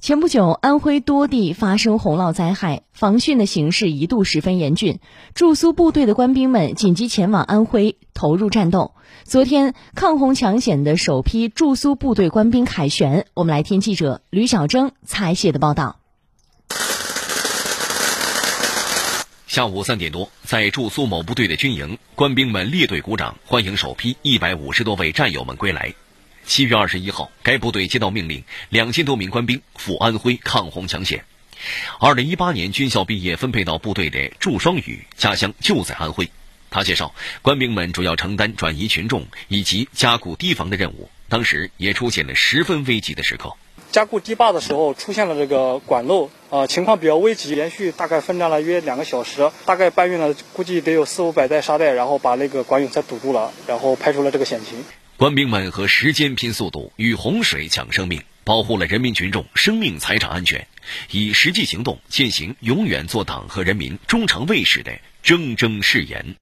前不久，安徽多地发生洪涝灾害，防汛的形势一度十分严峻。驻苏部队的官兵们紧急前往安徽投入战斗。昨天，抗洪抢险的首批驻苏部队官兵凯旋。我们来听记者吕小征采写的报道。下午三点多，在驻苏某部队的军营，官兵们列队鼓掌，欢迎首批一百五十多位战友们归来。七月二十一号，该部队接到命令，两千多名官兵赴安徽抗洪抢险。二零一八年军校毕业分配到部队的祝双宇，家乡就在安徽。他介绍，官兵们主要承担转移群众以及加固堤防的任务，当时也出现了十分危急的时刻。加固堤坝的时候，出现了这个管漏，呃，情况比较危急，连续大概奋战了约两个小时，大概搬运了估计得有四五百袋沙袋，然后把那个管涌才堵住了，然后排除了这个险情。官兵们和时间拼速度，与洪水抢生命，保护了人民群众生命财产安全，以实际行动践行永远做党和人民忠诚卫士的铮铮誓言。